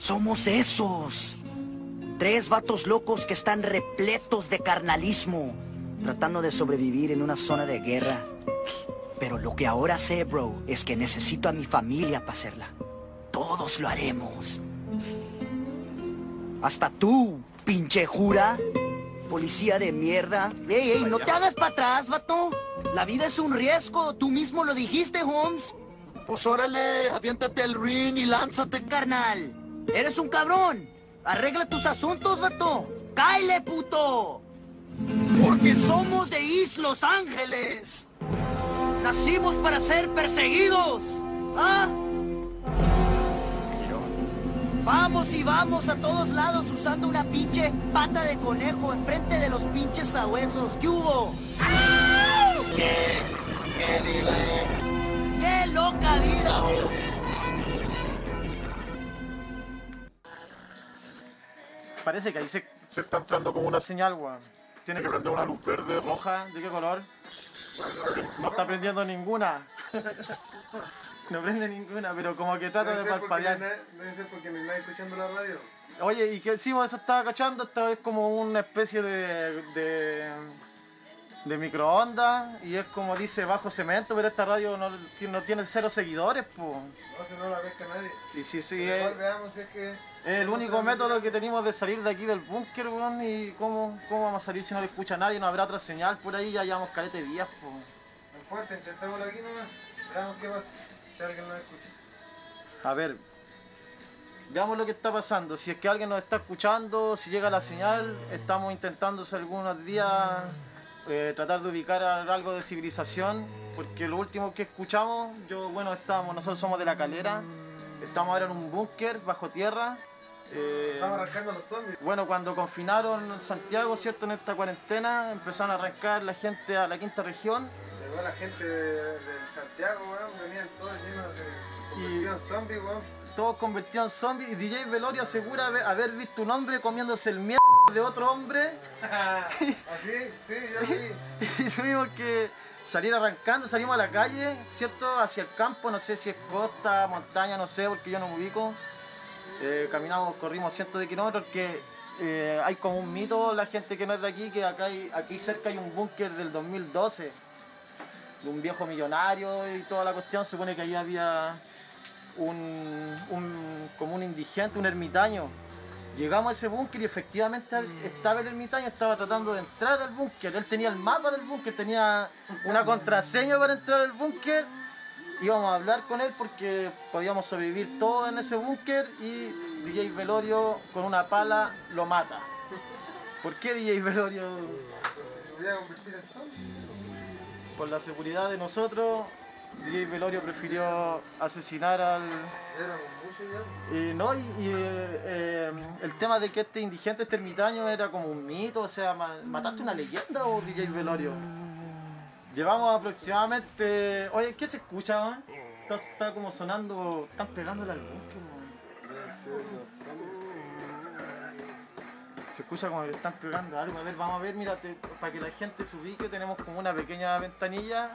Somos esos. Tres vatos locos que están repletos de carnalismo, tratando de sobrevivir en una zona de guerra. Pero lo que ahora sé, bro, es que necesito a mi familia para hacerla. Todos lo haremos. Hasta tú, pinche jura. Policía de mierda. Ey, ey, no te hagas para atrás, vato. La vida es un riesgo. Tú mismo lo dijiste, Holmes. Pues órale, aviéntate el ring y lánzate. Carnal, eres un cabrón. Arregla tus asuntos, vato. ¡Cáile, puto! Porque somos de East Los Ángeles. Nacimos para ser perseguidos. ¿Ah? Vamos y vamos a todos lados usando una pinche pata de conejo enfrente de los pinches sabuesos. ¿Qué hubo? ¡Qué, qué! ¡Qué loca vida! Parece que ahí se Se está entrando como una señal, weón. Tiene que prender una luz verde roja. ¿de qué color? No está prendiendo ninguna. No prende ninguna, pero como que trata de Debe parpadear. no Debe ser porque hay nadie escuchando la radio. Oye, y que sí, bueno, eso estaba cachando, esta es como una especie de, de, de microondas y es como dice bajo cemento, pero esta radio no, tiene- no tiene cero seguidores, pues. No, si no la pesca nadie. Y sí, Pero es, veamos si es que. es el único método que tenemos de salir de aquí del búnker, weón, y cómo, cómo vamos a salir si no le escucha nadie, no habrá otra señal por ahí, ya llevamos calete de días, pues. Es fuerte, intentémoslo aquí nomás. Veamos qué pasa. Si alguien nos escucha. A ver, veamos lo que está pasando. Si es que alguien nos está escuchando, si llega la señal, estamos intentando hace algunos días eh, tratar de ubicar algo de civilización, porque lo último que escuchamos, yo, bueno, estamos, nosotros somos de la calera, estamos ahora en un búnker bajo tierra. eh, Estamos arrancando los zombies. bueno, cuando confinaron Santiago, ¿cierto? En esta cuarentena, empezaron a arrancar la gente a la quinta región. Llegó la gente de, del Santiago, weón. Venían todos llenos de. Convertidos en zombies, weón. todos convertidos en zombies y DJ Velorio asegura haber, haber visto un hombre comiéndose el mierda de otro hombre Así, sí, yo sí. y tuvimos que salir arrancando, salimos a la calle, ¿cierto? Hacia el campo, no sé si es costa, montaña, no sé, porque yo no me ubico. Eh, caminamos, corrimos cientos de kilómetros, que eh, hay como un mito, la gente que no es de aquí, que acá hay, aquí cerca hay un búnker del 2012, de un viejo millonario y toda la cuestión, se supone que ahí había un, un- como un indigente, un ermitaño. Llegamos a ese búnker y efectivamente estaba el ermitaño, estaba tratando de entrar al búnker. Él tenía el mapa del búnker, tenía una contraseña para entrar al búnker. Íbamos a hablar con él porque podíamos sobrevivir todos en ese búnker y DJ Velorio con una pala lo mata. ¿Por qué DJ Velorio? Se podía convertir en zombie. Por la seguridad de nosotros, DJ Velorio prefirió asesinar al. Eh, no, y, y, eh, el tema de que este indigente, este ermitaño, era como un mito, o sea, ma- ¿mataste una leyenda o DJ Velorio? Llevamos aproximadamente. Oye, ¿qué se escucha, man? Está, está como sonando. Están pegándole al zombies. Se escucha como que le están pegando algo. A ver, vamos a ver, mírate, para que la gente se ubique, tenemos como una pequeña ventanilla.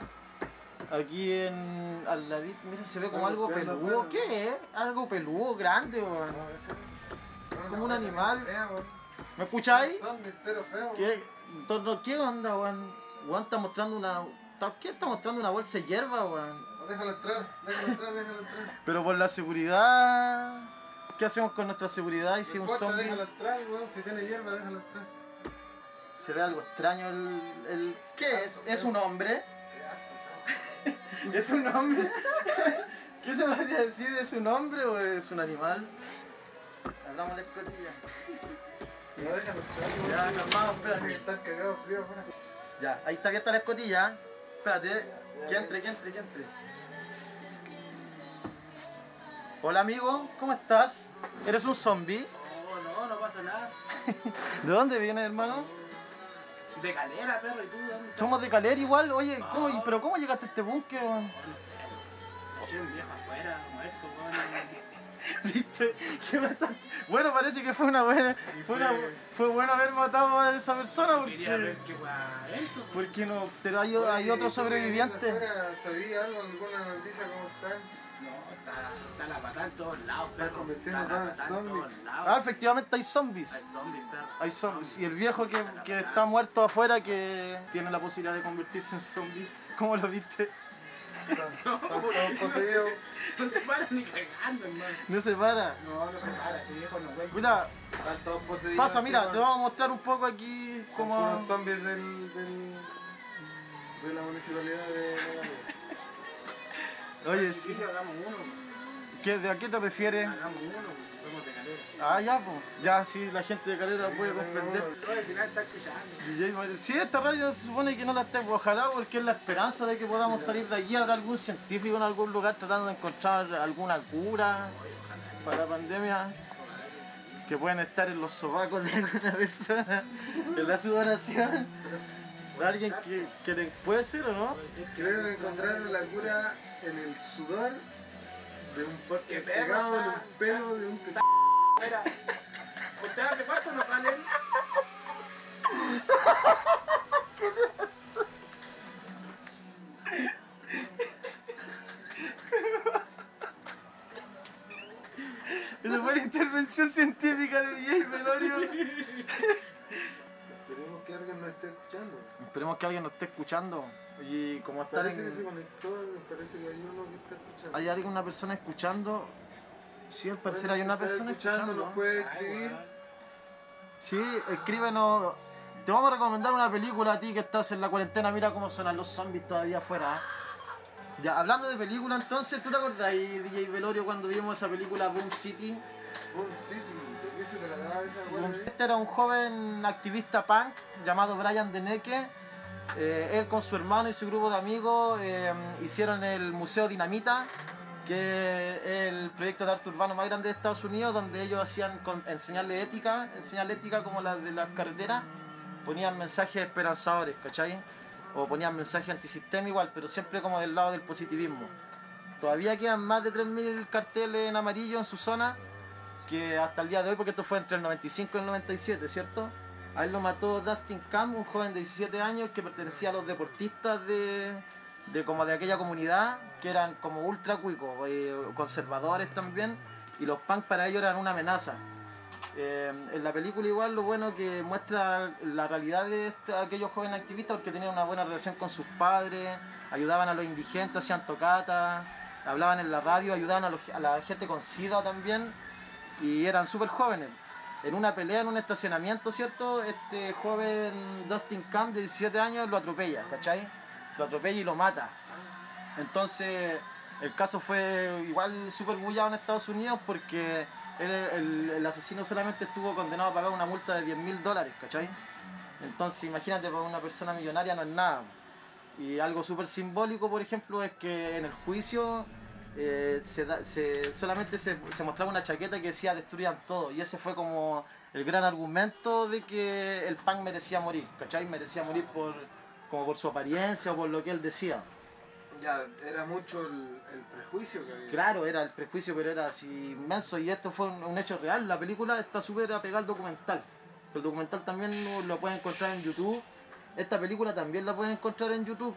Aquí en al ladito, se ve como algo peludo. ¿Qué es? Algo peludo, grande, weón. Como un animal. ¿Me escucháis? ¿Qué, ¿qué onda, weón? Weón está mostrando una. ¿Qué está mostrando una bolsa de hierba, weón? Déjalo entrar, déjalo entrar, déjalo entrar. Pero por la seguridad. ¿Qué hacemos con nuestra seguridad? Y si un zombie. déjalo entrar, weón. Si tiene hierba, déjalo entrar. Se ve algo extraño el. el... ¿Qué es? ¿Es un hombre? ¿Es un hombre? ¿Qué se podría decir? ¿Es un hombre o es un animal? Hablamos de escotilla. Ya, calmado, espérate. que Están cagados frío afuera. Ya, ahí está abierta la escotilla. Espérate, que entre, que entre, que entre. Hola amigo, ¿cómo estás? ¿Eres un zombie? No, no, no pasa nada. ¿De dónde vienes, hermano? De calera, perro, ¿y tú de dónde Somos de Caler igual, oye, ¿cómo, pero ¿cómo llegaste a este búnker? weón? Oh, no sé. Soy un viejo afuera, muerto, weón. ¿Viste? ¿Qué mataste? Bueno, parece que fue una buena. Fue, una- fue bueno haber matado a esa persona Quería ver porque. qué esto. Porque no, pero hay, hay otro ¿y tú que sobreviviente. ¿Sabía algo, alguna noticia cómo están? No, está, está la patada en todos lados, Está perro. convirtiendo Está la en patada zombie. todos lados. Ah, efectivamente hay Hay zombies. zombies, perro. Hay zombies. Y el viejo que, que está muerto afuera que tiene la posibilidad de convertirse en zombie. ¿Cómo lo viste? Están todos poseídos. No se para ni cagando, hermano. No se para. No, no se para, ese viejo no vuelve. Mira, Están todos poseídos. pasa, mira, te vamos a mostrar un poco aquí Son cómo... puros zombies del, del, de la municipalidad de. Oye, sí. Chiquillo, hagamos uno. ¿Qué, ¿de a qué te refieres? Hagamos uno, pues, si somos de calera. Ah, ya, pues. Ya, sí, la gente de Calera puede comprender. Si nadie está escuchando. DJ Mario. Sí, esta radio se supone que no la tengo, ojalá, porque es la esperanza de que podamos salir de aquí. Habrá algún científico en algún lugar tratando de encontrar alguna cura para la pandemia. Que pueden estar en los sobacos de alguna persona, en la sudoración. Alguien que, que le- puede ser o no. Creo que encontraron la cura en el sudor de un Porque pegado en un pelo de un Mira, ¿usted hace cuánto no sale? Esa fue la intervención científica de DJ Melorio. Esperemos que alguien nos esté escuchando. Esperemos que alguien nos esté escuchando. Y como estar Parece que se conectó, me parece que hay uno que está escuchando. ¿Hay alguna persona escuchando? Sí, al parecer hay una persona escuchando, escuchando. nos puede escribir. Sí, escríbenos. Te vamos a recomendar una película a ti que estás en la cuarentena. Mira cómo suenan los zombies todavía afuera. ¿eh? Ya, hablando de película, entonces, ¿tú te acordás, DJ Velorio, cuando vimos esa película Boom City? Boom City, ¿de qué se trataba esa weá? Este era un joven activista punk llamado Brian Deneke. Eh, él con su hermano y su grupo de amigos eh, hicieron el Museo Dinamita, que es el proyecto de arte urbano más grande de Estados Unidos, donde ellos hacían con- enseñarle ética, enseñarle ética como la de las carreteras, ponían mensajes esperanzadores, ¿cachai? O ponían mensajes antisistema igual, pero siempre como del lado del positivismo. Todavía quedan más de 3.000 carteles en amarillo en su zona, que hasta el día de hoy, porque esto fue entre el 95 y el 97, ¿cierto? A él lo mató Dustin Camp, un joven de 17 años que pertenecía a los deportistas de, de como de aquella comunidad, que eran como ultra cuicos, eh, conservadores también, y los punk para ellos eran una amenaza. Eh, en la película igual lo bueno que muestra la realidad de este- aquellos jóvenes activistas porque tenían una buena relación con sus padres, ayudaban a los indigentes, hacían tocatas, hablaban en la radio, ayudaban a, la gente con sida también y eran súper jóvenes. En una pelea en un estacionamiento, ¿cierto? Este joven Dustin Camp de 17 años lo atropella, ¿cachai? Lo atropella y lo mata. Entonces, el caso fue igual súper bullado en Estados Unidos porque el, el asesino solamente estuvo condenado a pagar una multa de 10 mil dólares, ¿cachai? Entonces, imagínate, para una persona millonaria no es nada. Y algo súper simbólico, por ejemplo, es que en el juicio eh, se da- se- solamente se, se mostraba una chaqueta que decía destruyan todo. Y ese fue como el gran argumento de que el punk merecía morir, ¿cachai? Merecía morir por, como por su apariencia o por lo que él decía. Ya, era mucho el, el prejuicio que había. Claro, era el prejuicio, pero era así inmenso y esto fue un, un hecho real. La película está súper apegada al documental. El documental también lo pueden encontrar en YouTube. Esta película también la pueden encontrar en YouTube.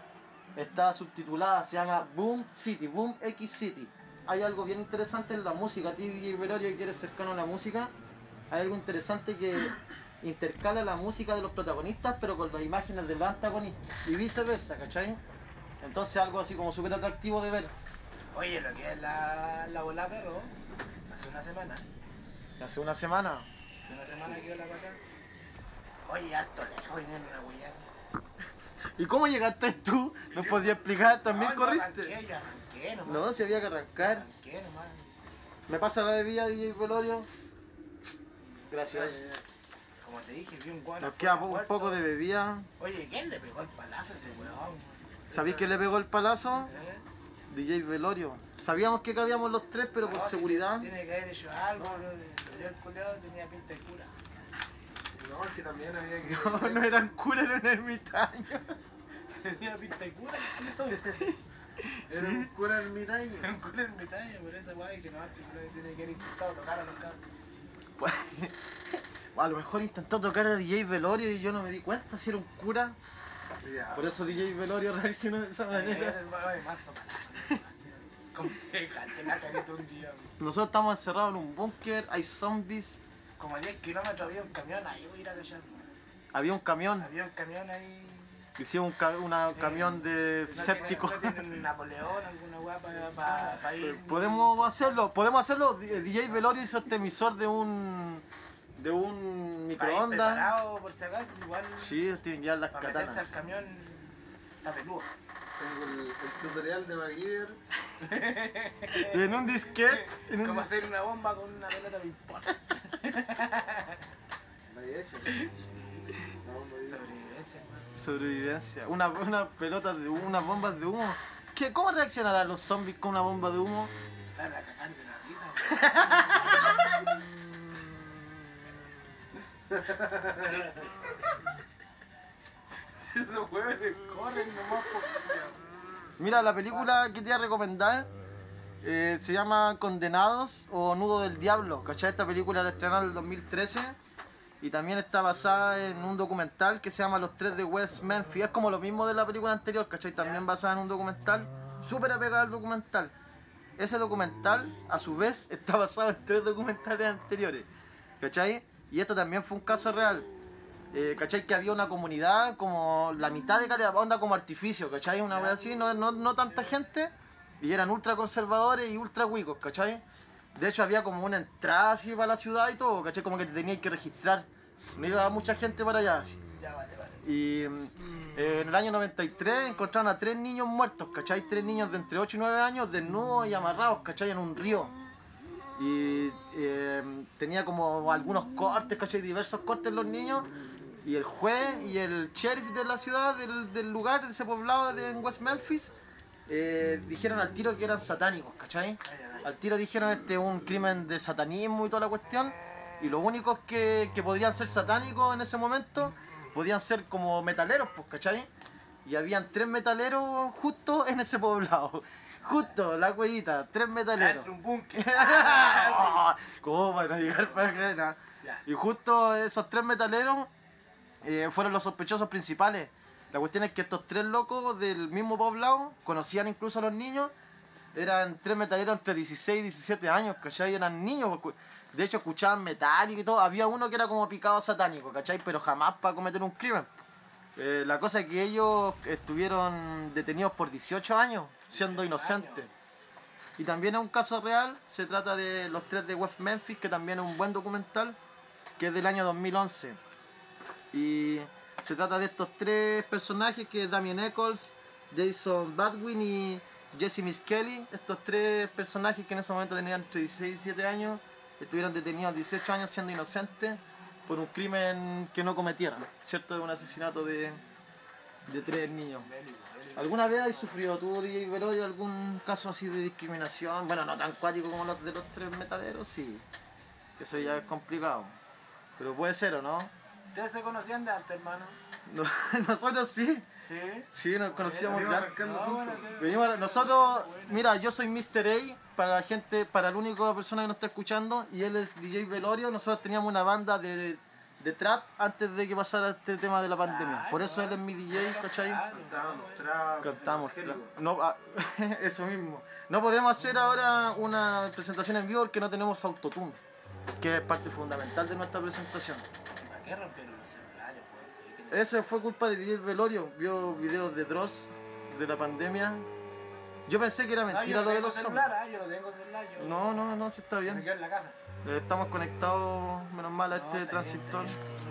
Está subtitulada, se llama Boom City, Boom X City. Hay algo bien interesante en la música. A ti, DJ Velorio, que eres cercano a la música, hay algo interesante que intercala la música de los protagonistas, pero con las imágenes de los antagonistas. Y viceversa, ¿cachai? Entonces algo así como súper atractivo de ver. Oye, lo que es la, la bola perro, hace una semana. Hace una semana. Hace una semana que dio la pata. Oye, harto lejos, viene una huella. ¿Y cómo llegaste tú? ¿Nos podías explicar? ¿También No, corriste? Arranqué, yo arranqué nomás. No, si había que arrancar. Arranqué nomás. ¿Me pasa la bebida, DJ Velorio? Gracias. Como te dije, vi un guano. Nos queda un poco de bebida. Oye, ¿quién le pegó el palazo a ese weón? ¿Sabéis que le pegó el palazo? ¿Eh? DJ Velorio. Sabíamos que cabíamos los tres, pero por No, si seguridad. Tiene que haber hecho algo, bro. Lo dio el culeado, tenía pinta de cura. No, es que también había que. No, no eran curas, eran ermitaños. Tenía pinta de cura. Era un cura ermitaño. Un cura en mitad, por esa weá, que no, este culiao tiene que haber intentado tocar a los cabros. Pues, a lo mejor intentó tocar a DJ Velorio y yo no me di cuenta si era un cura. Ya. Por eso DJ Velorio reaccionó de esa Era manera. Nosotros estamos encerrados en un búnker, hay zombies, Como a 10 kilómetros había un camión ahí, voy a ir a callar, había un camión, Había un camión ahí. hicimos un ca- una camión de ¿No séptico. tiene- ¿No Napoleón, alguna weá para ir? Podemos hacerlo, podemos hacerlo. DJ Velorio hizo este emisor de un de un pa' microondas. por si acaso, igual. Sí, tienen ya las Para meterse al katanas. camión está peludo. Tengo el, el tutorial de MacGyver. En un disquete, en un Como dis- hacer una bomba con una pelota de Sobrevivencia, sobrevivencia. Una, una pelota de humo, unas bombas de humo. ¿Qué, ¿Cómo reaccionarán los zombies con una bomba de humo? Van a cagar de la risa. Esos huevones corren nomás por. Mira, la película que te voy a recomendar eh, se llama Condenados o Nudo del Diablo. ¿Cachai? Esta película la estrenaron en el 2013 y también está basada en un documental que se llama Los Tres de West Memphis. Es como lo mismo de la película anterior, ¿cachai? También basada en un documental, súper apegado al documental. Ese documental, a su vez, está basado en tres documentales anteriores, ¿cachai? Y esto también fue un caso real. Eh, ¿Cachai? Que había una comunidad como la mitad de calidad, onda como artificio, ¿cachai? Una vez así, no, no, no tanta gente, y eran ultra conservadores y ultra cuicos, ¿cachai? De hecho había como una entrada así para la ciudad y todo, ¿cachai? Como que te tenías que registrar. No iba mucha gente para allá así. Ya vale, vale. Y eh, en el año 93 encontraron a tres niños muertos, ¿cachai? Tres niños de entre 8 y 9 años desnudos y amarrados, ¿cachai? En un río. Y eh, tenía como algunos cortes, ¿cachai? Diversos cortes los niños. Y el juez y el sheriff de la ciudad, del, del lugar, de ese poblado de en West Memphis, eh, dijeron al tiro que eran satánicos, ¿cachai? Al tiro dijeron este es un crimen de satanismo y toda la cuestión. Y los únicos que, que podían ser satánicos en ese momento podían ser como metaleros, pues, ¿cachai? Y habían tres metaleros justo en ese poblado. Justo, la cuellita, tres metaleros. Un búnker. ¿Cómo para llegar para acá? Y justo esos tres metaleros eh, fueron los sospechosos principales. La cuestión es que estos tres locos del mismo poblado conocían incluso a los niños. Eran tres metaleros entre 16 y 17 años, ¿cachai? Eran niños. pues, De hecho, escuchaban metálico y todo. Había uno que era como picado satánico, ¿cachai? Pero jamás para cometer un crimen. Eh, la cosa es que ellos estuvieron detenidos por 18 años, siendo 18 inocentes. Y también es un caso real, se trata de los tres de West Memphis, que también es un buen documental, que es del año 2011. Y se trata de estos tres personajes, que es Damien Eccles, Jason Badwin y Jesse Miss Kelly. Estos tres personajes que en ese momento tenían entre 16 y 17 años, estuvieron detenidos 18 años siendo inocentes por un crimen que no cometieron, ¿cierto? Un asesinato de, de tres niños. ¿Alguna vez has sufrido tú, DJ Velorio, algún caso así de discriminación? Bueno, no tan cuático como los de los tres metaleros, sí. Que eso ya es complicado. Pero puede ser, ¿o no? ¿Ustedes se conocían de antes, hermano? No- Nosotros sí. Sí. Sí, nos conocíamos No, juntos. bueno, te- Venimos a- nosotros, mira, yo soy Mr. A para la gente, para la única persona que nos está escuchando, y él es DJ Velorio. Nosotros teníamos una banda de, de trap antes de que pasara este tema de la pandemia. Por eso él es mi DJ, ¿cachai? Claro, Cantábamos trap. Cantamos. evangélico. tra- No, ah, eso mismo. No podemos hacer ahora una presentación en vivo porque no tenemos autotune, que es parte fundamental de nuestra presentación. ¿Para qué rompieron los celulares, pues? Ese fue culpa de DJ Velorio. Vio videos de Dross de la pandemia. Yo pensé que era No, mentira yo lo no de los zombies. celular, ah, yo no tengo celular. Yo No, no, no, sí está se me bien. quedó en la casa. Eh, Estamos conectados, menos mal, a No, este transistor. bien, bien, sí.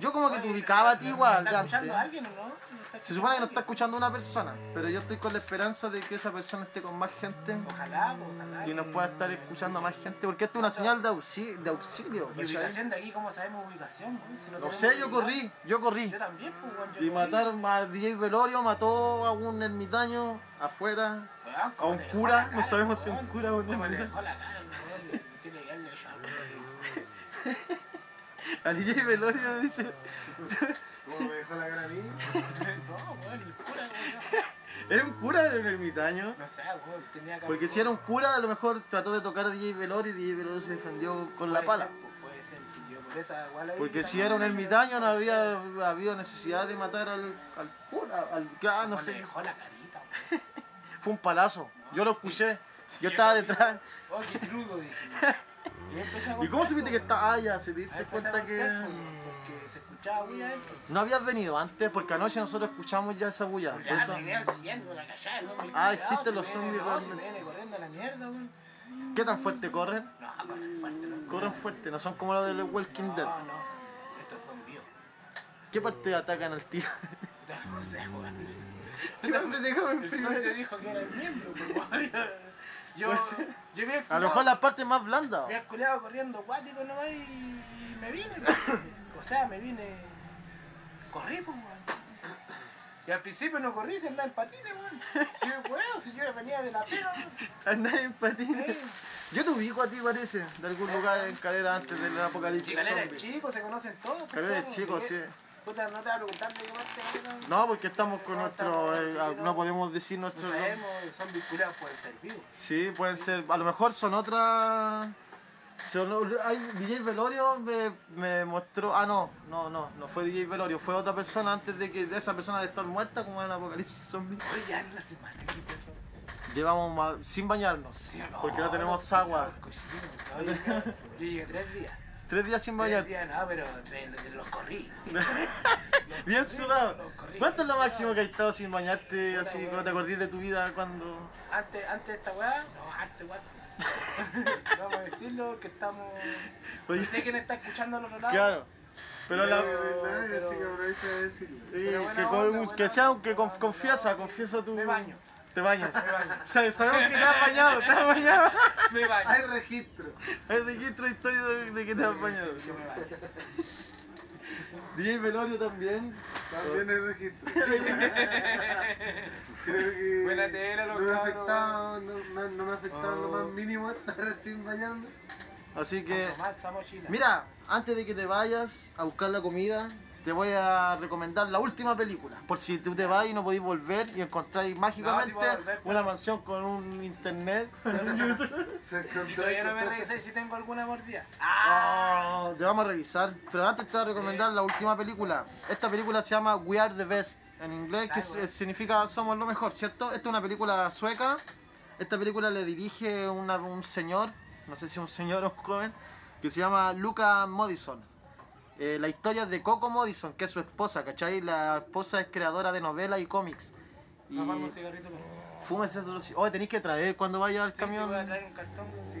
Yo como que te Oye, ubicaba a ti ¿me igual, de ¿Está antes. escuchando alguien o no? ¿Me está Se supone que no está escuchando una persona, pero yo estoy con la esperanza de que esa persona esté con más gente? Ojalá, ojalá. y nos pueda estar escuchando más gente, porque esto es una señal de auxilio. De auxilio ¿Y ubicación de aquí? ¿Cómo sabemos ubicación? Si no sé, yo corrí, yo corrí. Yo también, pues, yo Y mataron a DJ Velorio, mató a un ermitaño afuera. A ¿cómo un cura, no sabemos ese si un cura o un ¿Cómo le ermitaño. dejó la cara ese weón? Le- Tiene que haberle hecho algo. A DJ Velorio dice. ¿Cómo me dejó la cara a mí? No, weón, el cura, weón. ¿Era un cura o era un ermitaño? No sé, weón, tenía que Porque si era un cura, a lo mejor trató de tocar a DJ Velorio y DJ Velorio se defendió con la pala. pues, Puede ser, yo por esa igual Porque si era un ermitaño no habría habido necesidad de matar al, al cura, al ah, no ¿Cómo le sé. dejó la carita, weón. Fue un palazo. Yo lo escuché. Yo estaba detrás. Oh, qué crudo, dije. Y, empecé a ¿Y cómo supiste que estaba? Ah, ya, se diste cuenta que. Se escuchaba adentro. No habías venido antes, porque anoche nosotros escuchamos ya esa bulla. Por Ya, eso... me venían siguiendo la callada, son mis Ah, culiados, existen los me zombies no, se realmente. me viene corriendo a la mierda, weón. ¿Qué tan fuerte corren? No, corren fuerte, no. Corren fuerte, no son como los de Walking Dead. No, no, estos son vivos. ¿Qué parte atacan al tiro? No sé, dijo que era el miembro, pues, weón. Yo, yo vi al A lo mejor la parte más blanda. al culiao corriendo acuático nomás y, y me vine. O sea, me vine. Corrí, pues, weón. Y al principio no corrí, se andaba en patines, weón. Si, weón, si yo venía de la weón. Andar en patines. Yo te ubico a ti, parece, de algún lugar en calera antes del apocalipsis Calera es chico, se conocen todos. pues, Calera es chico, sí. Puta, no te voy a preguntar de qué parte Calera. No, porque estamos con No, nuestro. eh, sí, ah, no. no podemos decir No nuestro nombre. sabemos, son vinculados, pueden ser vivos. Sí, pueden ser. A lo mejor son otras. Son- hay, DJ Velorio me, me mostró. Ah, no, no, no, no fue DJ Velorio, fue otra persona antes de que esa persona de estar muerta, como en el apocalipsis zombie. En la semana, ¿qué pasó? Llevamos ma- sin bañarnos, Sí, porque no tenemos no, agua. No, yo, llegué- tres días. Tres días sin Tres bañar. días, no, pero tres, los corrí. Bien sudado. ¿Cuánto es lo máximo que has estado sin bañarte, así, cuando te acordás de tu vida, cuando. Antes, antes de esta weá, no, antes weá. Vamos a decirlo que estamos. Oye. No sé quién está escuchando al otro lado. Claro. Pero la. Pero- así que pero- aprovecha de decirlo. Que, onda, con- buena que sea, que onda, confiesa, confiesa tu. Me baño. Te bañas. Me baño. Sa- Sabemos que te has bañado, te has bañado. Me baño. Hay registro. Hay registro de historia de, de que te has bañado. Yo me baño. DJ Velorio también. También hay registro. Creo que Buena tela, los no me ha afectado, no, no- no me ha afectado en lo Oh. más mínimo estar sin bañarme. Así que, mira, antes de que te vayas a buscar la comida, te voy a recomendar la última película. Por si tú te vas y no podís volver y encontráis mágicamente puedo volver, una mansión con un internet. Y todavía no me revisé si tengo alguna mordida. Ah, te vamos a revisar. Pero antes te voy a recomendar la última película. Esta película se llama We Are the Best en inglés, que Ay, significa Somos lo mejor, ¿cierto? Esta es una película sueca. Esta película le dirige una- un señor, no sé si un señor o un joven, que se llama Luca Modison. Eh, la historia es de Coco Modison, que es su esposa, ¿cachai? La esposa es creadora de novelas y cómics. Y No un cigarrito solo si... Oh, tenéis que traer cuando vaya al Sí, sí, camión. voy a traer un cartón. Sí.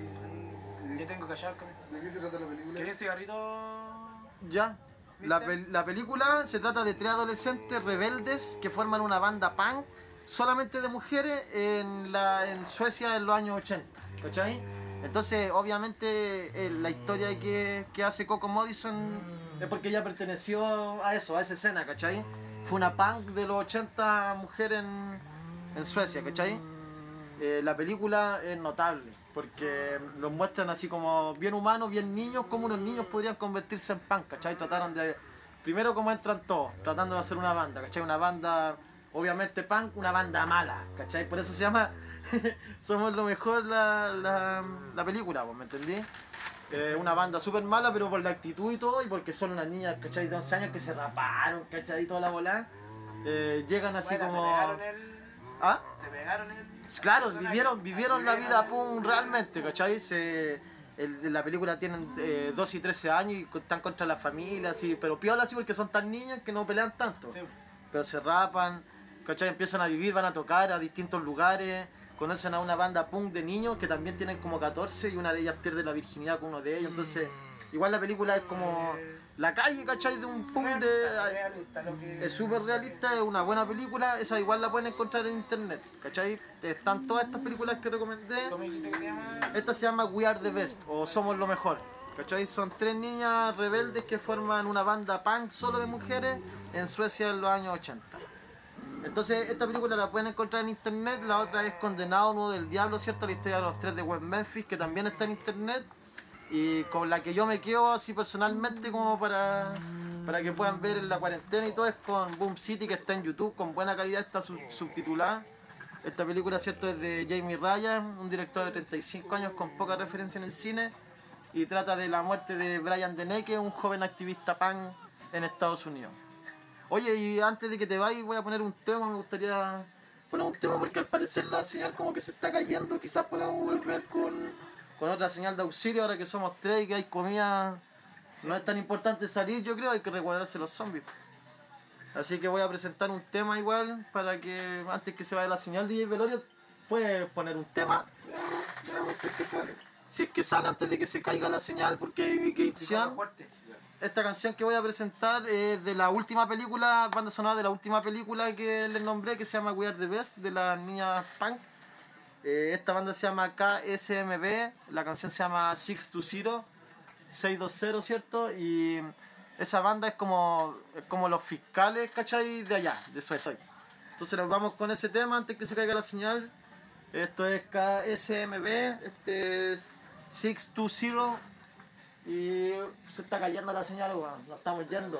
Yo tengo que hallar con. ¿De qué se trata la película? ¿Querés cigarrito? Ya. La, la película se trata de tres adolescentes rebeldes que forman una banda punk solamente de mujeres en, la, en Suecia en los años 80. ¿Cachai? Entonces, obviamente, eh, la historia que, que hace Coco Modison es porque ella perteneció a eso, a esa escena, ¿cachai? Fue una punk de los 80 mujeres en, en Suecia, ¿cachai? Eh, la película es notable porque los muestran así como bien humanos, bien niños, como unos niños podrían convertirse en punk, ¿cachai? Trataron de. Primero, como entran todos, tratando de hacer una banda, ¿cachai? Una banda, obviamente punk, una banda mala, ¿cachai? Por eso se llama Somos lo mejor la, la, la película, ¿vos ¿me entendí? Eh, una banda súper mala, pero por la actitud y todo, y porque son unas niñas, ¿cachai? De 11 años que se raparon, ¿cachai? Y toda la bola. Eh, llegan así Bueno, como. se pegaron el. ¿Ah? Se pegaron el. Claro, vivieron, vivieron la vida pum realmente, ¿cachai? Se, el- la película tienen eh, 12 y 13 años y están contra la familia, así, pero piola así porque son tan niñas que no pelean tanto. Sí. Pero se rapan, ¿cachai? Empiezan a vivir, van a tocar a distintos lugares, conocen a una banda punk de niños que también tienen como 14 y una de ellas pierde la virginidad con uno de ellos, entonces igual la película es como la calle, ¿cachai? De un punk de... Realista, lo que- Es súper realista, es una buena película, esa igual la pueden encontrar en internet, ¿cachai? Están todas estas películas que recomendé. ¿Cómo dijiste que se llama? Esta se llama We Are the Best o Somos lo Mejor, ¿cachai? Son tres niñas rebeldes que forman una banda punk solo de mujeres en Suecia en los años 80. Entonces, esta película la pueden encontrar en internet, la otra es Condenado Nuevo del Diablo, ¿cierto? La historia de los tres de West Memphis, que también está en internet. Y con la que yo me quedo así personalmente como para, para que puedan ver en la cuarentena y todo es con Boom City que está en YouTube con buena calidad, está sub- subtitulada. Esta película cierto es de Jamie Ryan, un director de 35 años con poca referencia en el cine y trata de la muerte de Brian Deneke, un joven activista pan en Estados Unidos. Oye, y antes de que te vayas voy a poner un tema, me gustaría poner un tema porque al parecer la señal como que se está cayendo. Quizás podamos volver con, con otra señal de auxilio ahora que somos tres y que hay comida. No es tan importante salir, yo creo, hay que recuadrarse los zombies. Así que voy a presentar un tema igual para que antes que se vaya la señal DJ Velorio puedes poner un tema. Si es que sale. Si es que sale antes de que se caiga la señal porque hay que. Esta canción que voy a presentar es de la última película, banda sonora de la última película que les nombré, que se llama We Are the Best, de las niñas punk. Eh, esta banda se llama KSMB, la canción se llama 620, 620, ¿cierto? Y esa banda es como, es como los fiscales, ¿cachai? De allá, de Suecia. Entonces nos vamos con ese tema antes que se caiga la señal. Esto es KSMB, este es 620. Y se está cayendo la señal, weón. Nos estamos yendo.